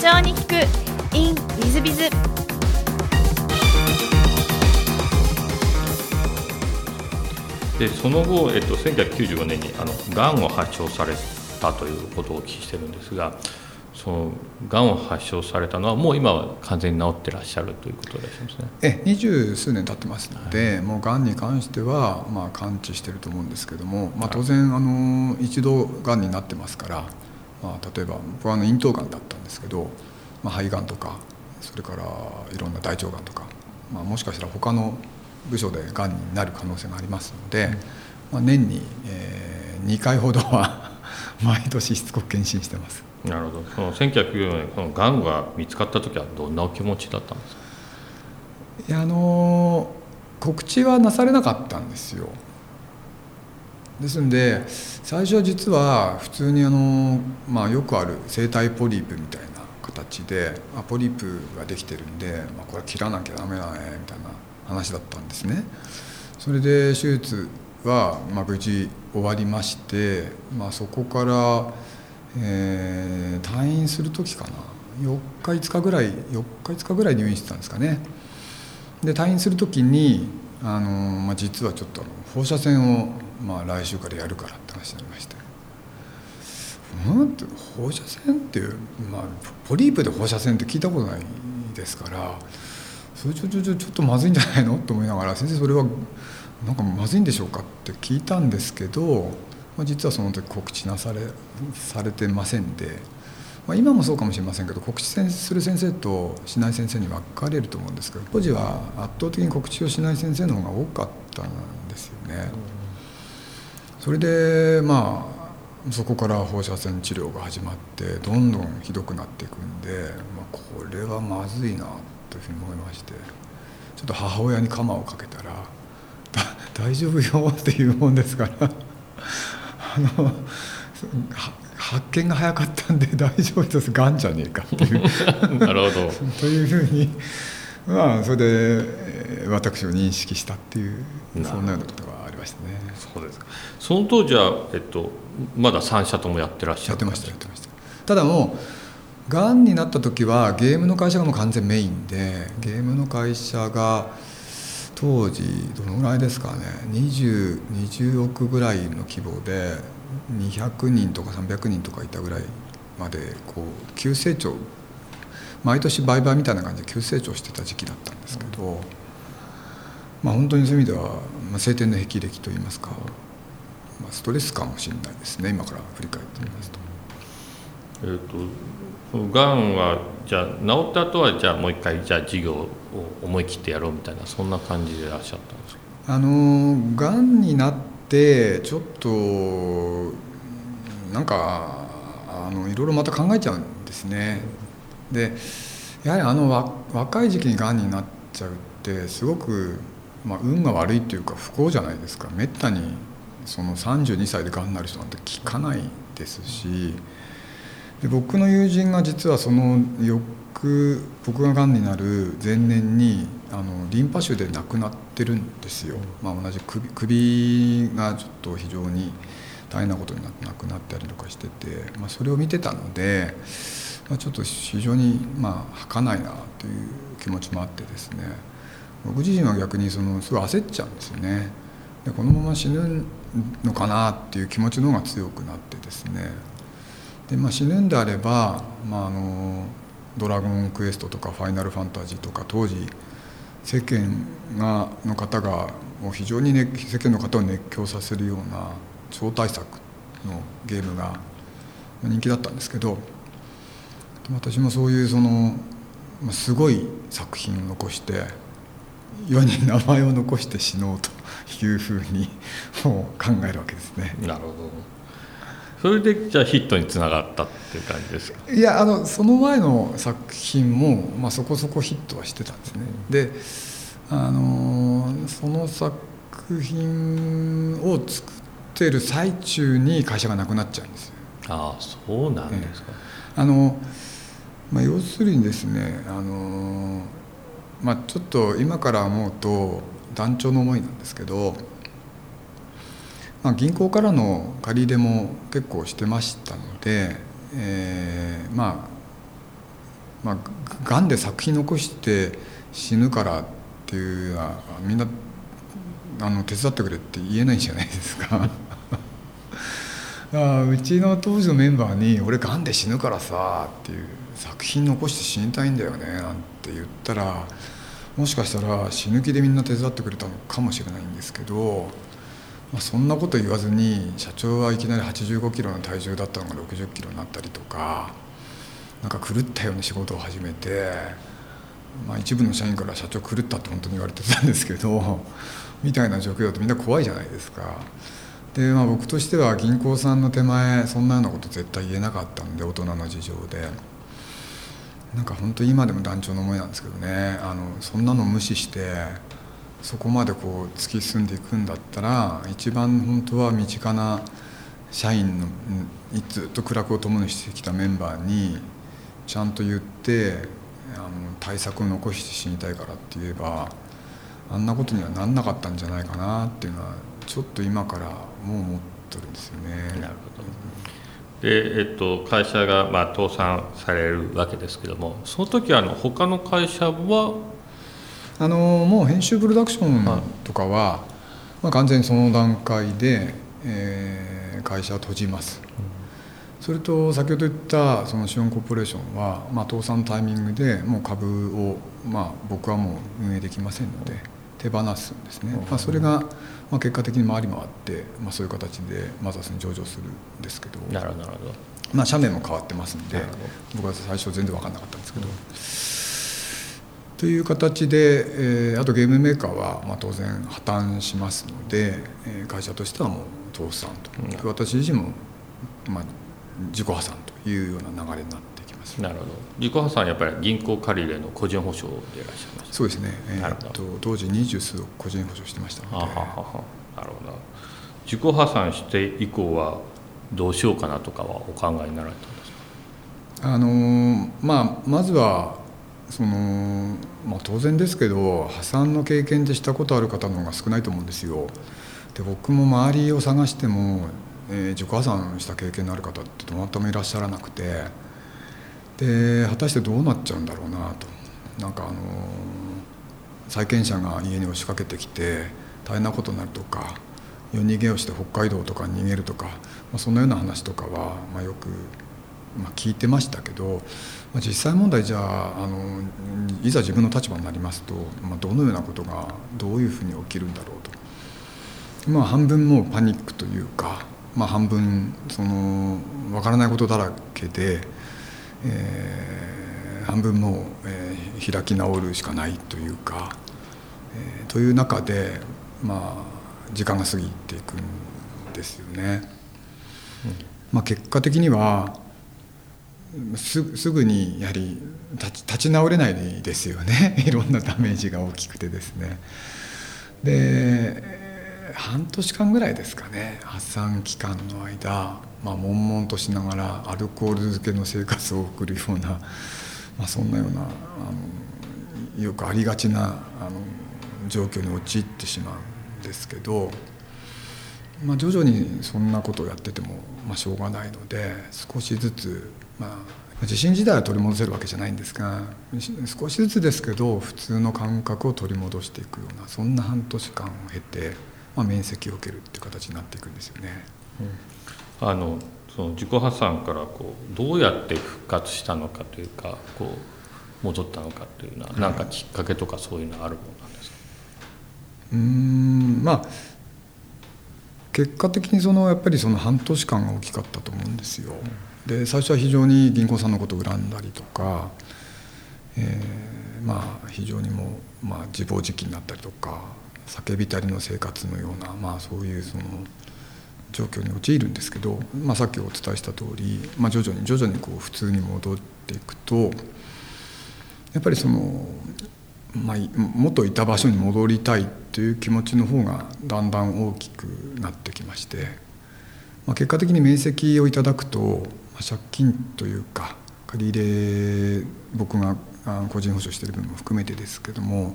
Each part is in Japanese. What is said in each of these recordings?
長に聞く in ウィズビズ。でその後、えっと、1995年にあのがんを発症されたということをお聞きしてるんですがそのがんを発症されたのはもう今は完全に治ってらっしゃるということでしょますね。え二十数年経ってますので、はい、もうがんに関しては、まあ、完治してると思うんですけども、まあ、当然あの一度がんになってますから、まあ、例えば僕はあの咽頭がんだったんですけど、まあ、肺がんとかそれからいろんな大腸がんとか、まあ、もしかしたら他の部署でがんになる可能性がありますので、まあ、年に、えー、2回ほどは 毎年しつこく検診してます。なるほど。その1994年このがんが見つかった時はどんなお気持ちだったんですか？いやあの告知はなされなかったんですよですんで最初は実は普通にあの、まあ、よくある生体ポリープみたいな形であポリープができてるんで、まあ、これ切らなきゃダメだねみたいな話だったんですね。それで手術は、まあ、無事終わりまして、まあ、そこから、えー、退院する時かな4日5日ぐらい4日5日ぐらい入院してたんですかね。で退院する時にあの、まあ、実はちょっと放射線を、まあ、来週からやるからって話になりまして。うん？放射線っていう、まあ、ポリープで放射線って聞いたことないですからそれちょちょちょちょっとまずいんじゃないの？と思いながら先生それはなんかまずいんでしょうかって聞いたんですけど、まあ、実はその時告知なされされてませんで、まあ、今もそうかもしれませんけど告知する先生としない先生に分かれると思うんですけど当時は圧倒的に告知をしない先生の方が多かったんですよね。それでまあそこから放射線治療が始まってどんどんひどくなっていくんで、まあ、これはまずいなというふうに思いましてちょっと母親に鎌をかけたら「大丈夫よ」っていうもんですから あの発見が早かったんで大丈夫です。がんじゃねえかっていう。なるほど。というふうにまあそれで私を認識したっていうそんなようなことがましたね。そうですか。その当時は、えっと、まだ3社ともやってらっしゃるやってましたやってました。ただもうがんになった時はゲームの会社がもう完全メインでゲームの会社が当時どのぐらいですかね。20, 20億ぐらいの規模で200人とか300人とかいたぐらいまでこう急成長毎年売買みたいな感じで急成長してた時期だったんですけど、まあ本当にそういう意味では、まあ、晴天の霹靂といいますか、まあ、ストレスかもしれないですね今から振り返ってみますと。えーとがんはじゃあ治った後はじゃあもう一回じゃあ授業を思い切ってやろうみたいなそんな感じでいらっしゃったんですか？あのがんになってちょっとなんかあのいろいろまた考えちゃうんですね。でやはりあの若い時期にがんになっちゃうってすごく、まあ、運が悪いっていうか不幸じゃないですか。めったにその32歳でがんになる人なんて聞かないですし。で僕の友人が実はその翌僕ががんになる前年にあのリンパ腫で亡くなってるんですよ、まあ、同じ首首がちょっと非常に大変なことになって亡くなったりとかしてて、まあ、それを見てたので、まあ、ちょっと非常にまあ儚いなという気持ちもあってですね。僕自身は逆にそのすごい焦っちゃうんですよね。でこのまま死ぬのかなっていう気持ちの方が強くなってですね。で、まあ、死ぬんであれば、まあ、あのドラゴンクエストとかファイナルファンタジーとか当時世間がの方がもう非常に、ね、世間の方を熱狂させるような超大作のゲームが人気だったんですけど私もそういうそのすごい作品を残して世に名前を残して死のうというふうにもう考えるわけですね。なるほど。それでじゃあヒットにつながったっていう感じですか？いやあのその前の作品も、まあ、そこそこヒットはしてたんですね。であのその作品を作ってる最中に会社がなくなっちゃうんですよ。ああそうなんですか、あの、まあ、要するにですねあの、まあ、ちょっと今から思うと団長の思いなんですけどまあ、銀行からの借り入れも結構してましたので、えー、まあまあ、がんで作品残して死ぬからっていうのはみんなあの手伝ってくれって言えないじゃないですか。あうちの当時のメンバーに「俺がんで死ぬからさ」っていう「作品残して死にたいんだよね」なんてって言ったらもしかしたら死ぬ気でみんな手伝ってくれたのかもしれないんですけど、まあ、そんなこと言わずに社長はいきなり85キロの体重だったのが60キロになったりとかなんか狂ったような仕事を始めて、まあ、一部の社員から社長狂ったって本当に言われてたんですけどみたいな状況だとみんな怖いじゃないですか。でまあ、僕としては銀行さんの手前そんなようなこと絶対言えなかったんで大人の事情でなんか本当今でも団長の思いなんですけどねあのそんなの無視してそこまでこう突き進んでいくんだったら一番本当は身近な社員のずっと苦楽を共にしてきたメンバーにちゃんと言ってあの対策を残して死にたいからって言えばあんなことにはなんなかったんじゃないかなっていうのはちょっと今からもう思ってるんですよね。なるほどで、えっと、会社が、まあ、倒産されるわけですけどもその時はあの他の会社はあのもう編集プロダクションとかは、まあ、完全にその段階で、えー、会社を閉じます、うん、それと先ほど言ったそのシオンコーポレーションは、まあ、倒産のタイミングでもう株を、まあ、僕はもう運営できませんので手放すんですね、まあ、それがまあ、結果的に回り回って、まあ、そういう形でマザーズに上場するんですけど。なるほどまあ、社名も変わってますんで僕は最初全然分かんなかったんですけど。うん、という形で、えー、あとゲームメーカーは、まあ、当然破綻しますので、えー、会社としてはもう倒産と、うん、私自身も、まあ、自己破産というような流れになってなるほど。自己破産やっぱり銀行借り入れの個人保証でいらっしゃいますそうですね、えー、と当時二十数億個人保証してましたので。ははは。なるほど。自己破産して以降はどうしようかなとかはお考えになられたんですか？あのまあまずはその、まあ、当然ですけど破産の経験でしたことある方の方が少ないと思うんですよ。で僕も周りを探しても、えー、自己破産した経験のある方ってどなたもいらっしゃらなくてで果たしてどうなっちゃうんだろうなとなんかあの債権者が家に押しかけてきて大変なことになるとか夜逃げをして北海道とかに逃げるとか、まあ、そんなような話とかは、まあ、よく、まあ、聞いてましたけど、まあ、実際問題じゃああのいざ自分の立場になりますと、まあ、どのようなことがどういうふうに起きるんだろうと、まあ、半分もうパニックというか、まあ、半分その分からないことだらけで。えー、半分もう、えー、開き直るしかないというか、えー、という中でまあ時間が過ぎていくんですよね。うん、まあ、結果的にはすすぐにやはり立ち立ち直れないですよね いろんなダメージが大きくてですね。で半年間ぐらいですかね。発散期間の間まあ悶々としながらアルコール漬けの生活を送るような、まあ、そんなようなあのよくありがちなあの状況に陥ってしまうんですけど、まあ、徐々にそんなことをやってても、まあ、しょうがないので少しずつ、まあ、地震自体は取り戻せるわけじゃないんですが少しずつですけど普通の感覚を取り戻していくようなそんな半年間を経て、まあ、面積を受けるっていう形になっていくんですよね。うんあのその自己破産からこうどうやって復活したのかというかこう戻ったのかというのは何かきっかけとかそういうのあるものなんですか？うんまあ結果的にそのやっぱりその半年間が大きかったと思うんですよ。で最初は非常に銀行さんのことを恨んだりとか、えー、まあ非常にもう、まあ、自暴自棄になったりとか叫びたりの生活のような、まあ、そういうその状況に陥るんですけど、まあ、さっきお伝えした通り、まあ、徐々に徐々にこう普通に戻っていくとやっぱりその、まあ、元いた場所に戻りたいという気持ちの方がだんだん大きくなってきまして、まあ、結果的に面積をいただくと、まあ、借金というか借り入れ僕が個人保証している分も含めてですけども、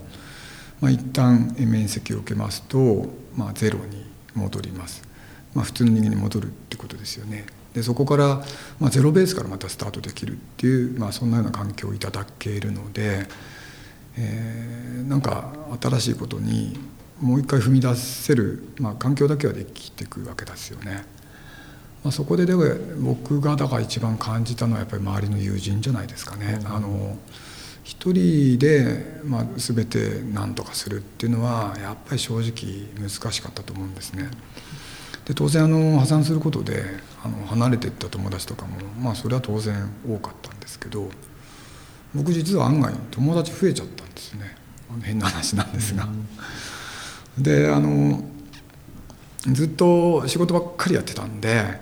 まあ、一旦面積を受けますと、まあ、ゼロに戻ります。まあ、普通の人間に戻るってことですよね。でそこから、まあ、ゼロベースからまたスタートできるっていう、まあ、そんなような環境をいただけるので、えー、なんか新しいことにもう一回踏み出せる、まあ、環境だけはできていくわけですよね。まあ、そこでで僕がだから一番感じたのはやっぱり周りの友人じゃないですかね。うん、あの一人で、まあ、全て何とかするっていうのはやっぱり正直難しかったと思うんですね。で当然あの破産することであの離れていった友達とかもまあそれは当然多かったんですけど僕実は案外友達増えちゃったんですね変な話なんですが。であのずっと仕事ばっかりやってたんで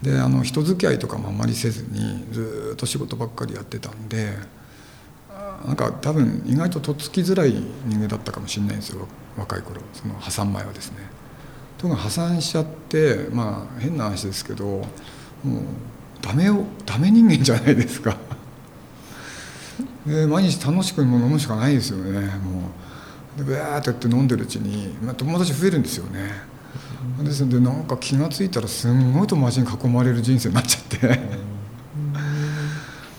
であの人付き合いとかもあんまりせずにずっと仕事ばっかりやってたんでなんか多分意外ととっつきづらい人間だったかもしれないんですよ若い頃。その破産前はですね。ところが破産しちゃってまあ変な話ですけどもうダメをダメ人間じゃないですか。で毎日楽しく飲むしかないですよね。もう。でブワーってやって飲んでるうちに、まあ、友達増えるんですよね。ですのでなんか気が付いたらすんごい友達に囲まれる人生になっちゃって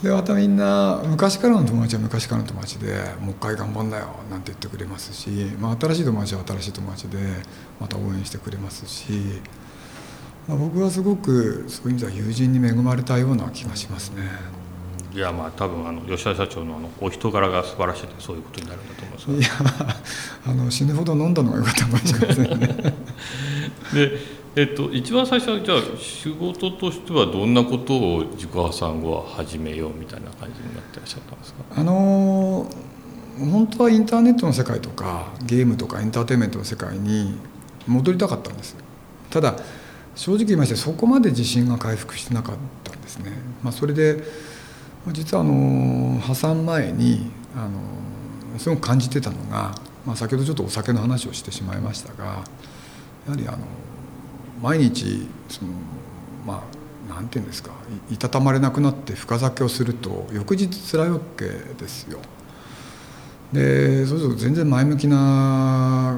でまたみんな昔からの友達は昔からの友達で「もう一回頑張んなよ」なんて言ってくれますし、まあ、新しい友達は新しい友達でまた応援してくれますし、まあ、僕はすごくそういう意味では友人に恵まれたような気がしますね。いやまあ多分あの吉田社長のあのお人柄が素晴らしいそういうことになるんだと思いますいやあの死ぬほど飲んだのが良かったかもしれませんね。でえっと、一番最初はじゃあ仕事としてはどんなことを自己破産後は始めようみたいな感じになってらっしゃったんですか？あの本当はインターネットの世界とかゲームとかエンターテインメントの世界に戻りたかったんです。ただ正直言いましてそこまで自信が回復してなかったんですね、まあ、それで実はあの破産前にあのすごく感じてたのが、まあ、先ほどちょっとお酒の話をしてしまいましたがやはりあの毎日そのまあなんて言うんですかいたたまれなくなって深酒をすると翌日辛いわけですよ。でそうすると全然前向きな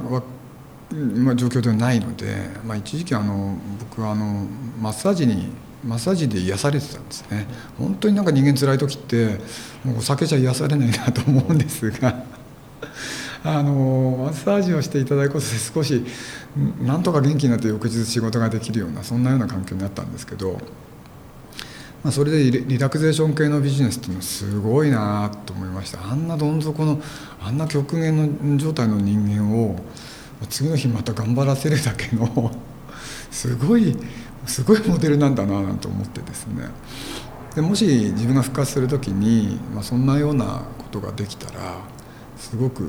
今状況ではないので、まあ、一時期あの僕はあのマッサージにマッサージで癒されてたんですね本当になんか人間辛い時ってもうお酒じゃ癒されないなと思うんですがあのマッサージをしていただくことで少しなんとか元気になって翌日仕事ができるようなそんなような環境になったんですけど、まあ、それでリラクゼーション系のビジネスっていうのはすごいなと思いました。あんなどん底のあんな極限の状態の人間を次の日また頑張らせるだけのすごいすごいモデルなんだななんて思ってですね。でもし自分が復活する時に、まあ、そんなようなことができたらすごく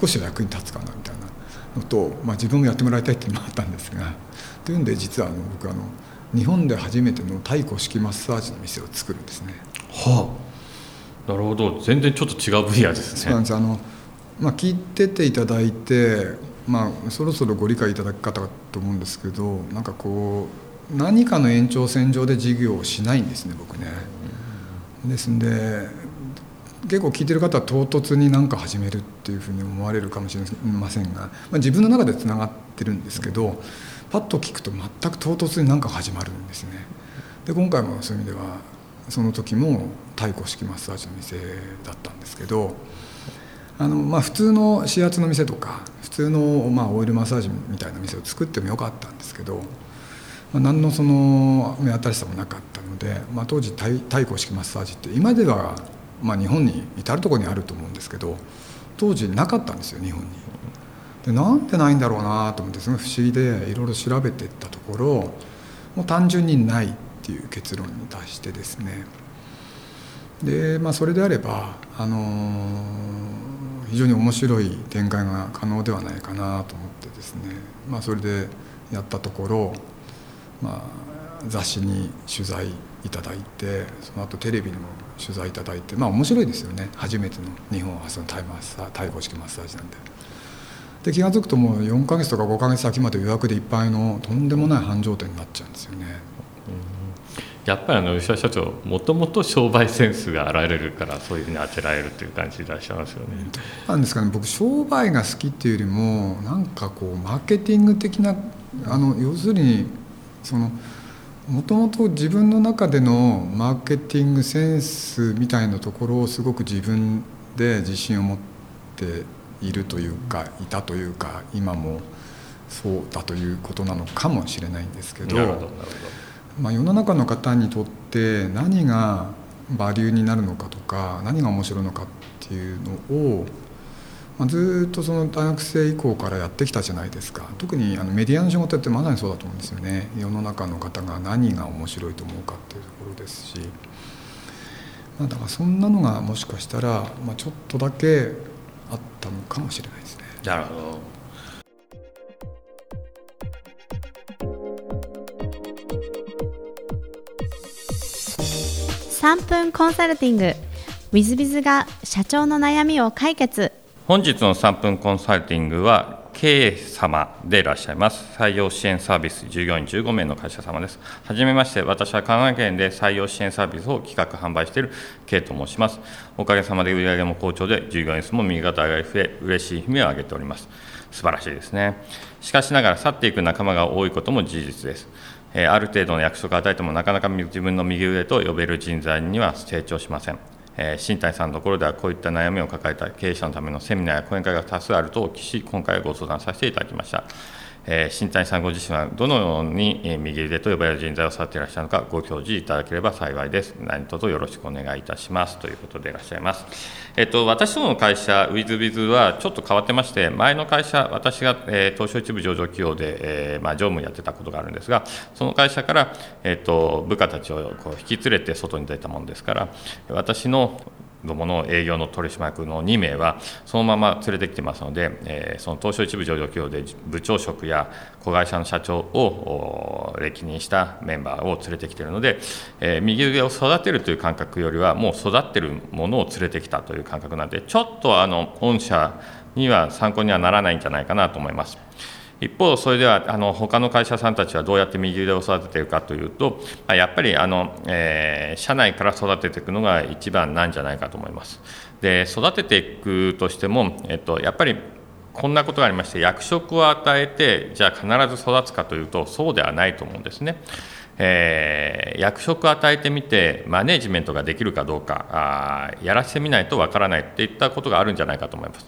少しは役に立つかなみたいなのと、まあ、自分もやってもらいたいっていうのもあったんですがというんで実はあの僕あの日本で初めての太古式マッサージの店を作るんですね。はあ、なるほど全然ちょっと違う分野ですね。そうなんですあの、まあ、聞いてていただいて、まあ、そろそろご理解いただく方と思うんですけどなんかこう何かの延長線上で事業をしないんですね僕ね。ですんで結構聞いてる方は唐突に何か始めるっていうふうに思われるかもしれませんが、まあ、自分の中でつながってるんですけどパッと聞くと全く唐突に何か始まるんですね。で今回もそういう意味ではその時も太鼓式マッサージの店だったんですけどあの、まあ、普通の指圧の店とか普通の、まあ、オイルマッサージみたいな店を作ってもよかったんですけど、まあ、何のその目新しさもなかったので、まあ、当時太鼓式マッサージって今ではまあ、日本に至る所にあると思うんですけど当時なかったんですよ日本に。でなんでないんだろうなと思ってすごい不思議でいろいろ調べていったところもう単純にないっていう結論に達してですねで、まあ、それであれば、あのー、非常に面白い展開が可能ではないかなと思ってですね、まあ、それでやったところ、まあ、雑誌に取材いただいてその後テレビにも取材いただいてまあ面白いですよね初めての日本発のタイマッサー対抗式マッサージなんで。で気が付くともう4か月とか5か月先まで予約でいっぱいのとんでもない繁盛店になっちゃうんですよね。やっぱりあの吉田社長もともと商売センスがあられるからそういうふうに当てられるという感じでいらっしゃいますよね。なんですかね僕商売が好きっていうよりもなんかこうマーケティング的なあの要するにそのもともと自分の中でのマーケティングセンスみたいなところをすごく自分で自信を持っているというかいたというか今もそうだということなのかもしれないんですけど。まあ、世の中の方にとって何がバリューになるのかとか何が面白いのかっていうのをまあ、ずっとその大学生以降からやってきたじゃないですか。特にあのメディアの仕事ってまさにそうだと思うんですよ。ね世の中の方が何が面白いと思うかっていうところですし、まあ、だからそんなのがもしかしたら、まあ、ちょっとだけあったのかもしれないですね。なるほど。3分コンサルティング。w i z b i z が社長の悩みを解決本日の3分コンサルティングは K 様でいらっしゃいます。採用支援サービス従業員15名の会社様です。はじめまして私は神奈川県で採用支援サービスを企画販売している K と申します。おかげさまで売上も好調で従業員数も右肩上がり増え嬉しい悲鳴を上げております。素晴らしいですね。しかしながら去っていく仲間が多いことも事実です。ある程度の約束を与えてもなかなか自分の右上と呼べる人材には成長しません。えー、新谷さんのところではこういった悩みを抱えた経営者のためのセミナーや講演会が多数あるとお聞きし、今回ご相談させていただきました。えー、新谷さんご自身はどのように、右腕と呼ばれる人材を育てていらっしゃるのか、ご教示いただければ幸いです。何卒よろしくお願いいたしますということでいらっしゃいます。えっと、私どもの会社、ウィズビズはちょっと変わってまして、前の会社、私が、え、東証一部上場企業で、えーまあ、常務やってたことがあるんですが、その会社から、えっと、部下たちをこう引き連れて外に出たものですから、私のどもの営業の取締役の2名はそのまま連れてきてますので、えー、その東証一部上場企業で部長職や子会社の社長を歴任したメンバーを連れてきているので、えー、右上を育てるという感覚よりはもう育ってるものを連れてきたという感覚なのでちょっとあの御社には参考にはならないんじゃないかなと思います。一方、それではあの他の会社さんたちはどうやって右腕を育てているかというと、やっぱりあの、えー、社内から育てていくのが一番なんじゃないかと思います。で育てていくとしても、えっと、やっぱりこんなことがありまして、役職を与えて、じゃあ必ず育つかというと、そうではないと思うんですね。えー、役職を与えてみて、マネジメントができるかどうか、あやらせてみないとわからないといったことがあるんじゃないかと思います。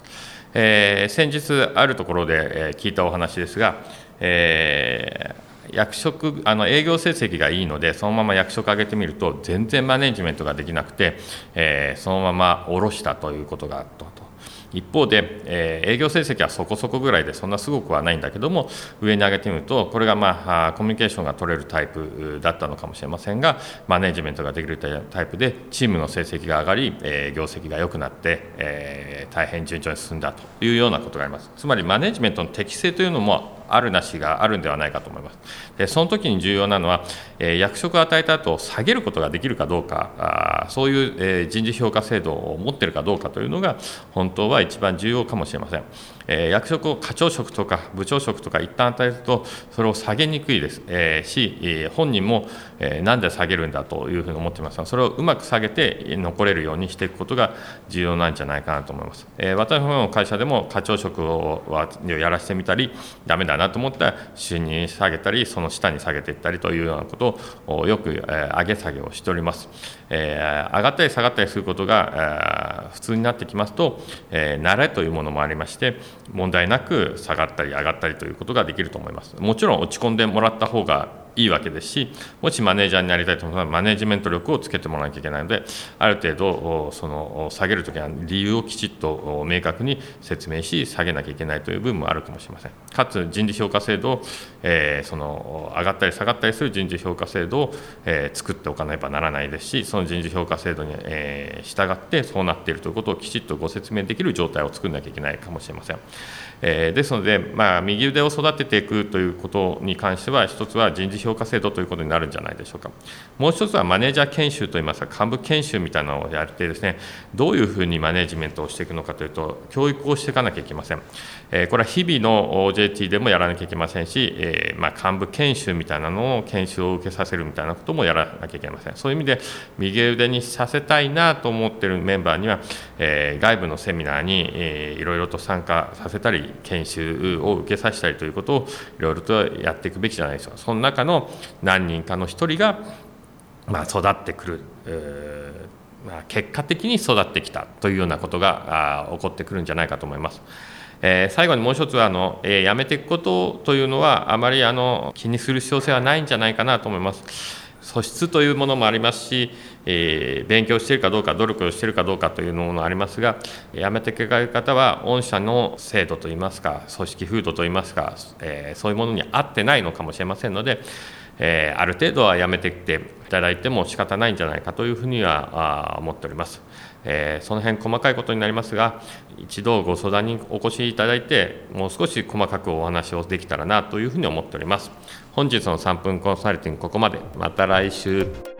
えー、先日あるところで、え聞いたお話ですが、えー、役職あの営業成績がいいのでそのまま役職上げてみると全然マネジメントができなくて、え、そのまま下ろしたということがあったと。一方で、え、営業成績はそこそこぐらいでそんなすごくはないんだけども上に上げてみるとこれが、まあ、コミュニケーションが取れるタイプだったのかもしれませんがマネジメントができるタイプでチームの成績が上がり、え、業績が良くなって、えー、大変順調に進んだというようなことがあります。つまりマネジメントの適性というのもあるなしがあるんではないかと思います。でその時に重要なのは、え役職を与えた後下げることができるかどうかあそういう、え人事評価制度を持っているかどうかというのが本当は一番重要かもしれません。え役職を課長職とか部長職とか一旦与えるとそれを下げにくいです、えし、本人も、えなんで下げるんだというふうに思っています。がそれをうまく下げて残れるようにしていくことが重要なんじゃないかなと思います、え私の会社でも課長職をやらせてみたりダメだなと思ったら収入下げたりその下に下げていったりというようなことをよく、え上げ下げをしております、え上がったり下がったりすることが、普通になってきますと、え慣れというものもありまして問題なく下がったり上がったりということができると思います。もちろん落ち込んでもらった方がいいわけですしもしマネージャーになりたいと思ったらマネジメント力をつけてもらわなきゃいけないのである程度その下げるときは理由をきちっと明確に説明し下げなきゃいけないという部分もあるかもしれません。かつ人事評価制度、えー、その上がったり下がったりする人事評価制度を、えー、作っておかねばならないですしその人事評価制度に、えー、従ってそうなっているということをきちっとご説明できる状態を作らなきゃいけないかもしれません、えー、ですので、まあ、右腕を育てていくということに関しては一つは人事評価制度ということになるんじゃないでしょうか。もう一つはマネージャー研修といいますか、幹部研修みたいなのをやってですね、どういうふうにマネジメントをしていくのかというと、教育をしていかなきゃいけません。えこれは日々の OJT でもやらなきゃいけませんし、えまあ、幹部研修みたいなのを研修を受けさせるみたいなこともやらなきゃいけません。そういう意味で、右腕にさせたいなと思っているメンバーには、え外部のセミナーに、えいろいろと参加させたり、研修を受けさせたりということをいろいろとやっていくべきじゃないですか。その中の何人かの一人が、まあ、育ってくる、まあ、結果的に育ってきたというようなことが起こってくるんじゃないかと思います。えー、最後にもう一つはあの、えー、やめていくことというのはあまりあの気にする必要性はないんじゃないかなと思います。素質というものもありますし、えー、勉強しているかどうか努力をしているかどうかというものもありますがやめていかれる方は御社の制度といいますか組織風土といいますか、えー、そういうものに合ってないのかもしれませんので、えー、ある程度はやめてきていただいても仕方ないんじゃないかというふうには思っております。えー、その辺細かいことになりますが一度ご相談にお越しいただいてもう少し細かくお話をできたらなというふうに思っております。本日の3分コンサルティングここまで。また来週。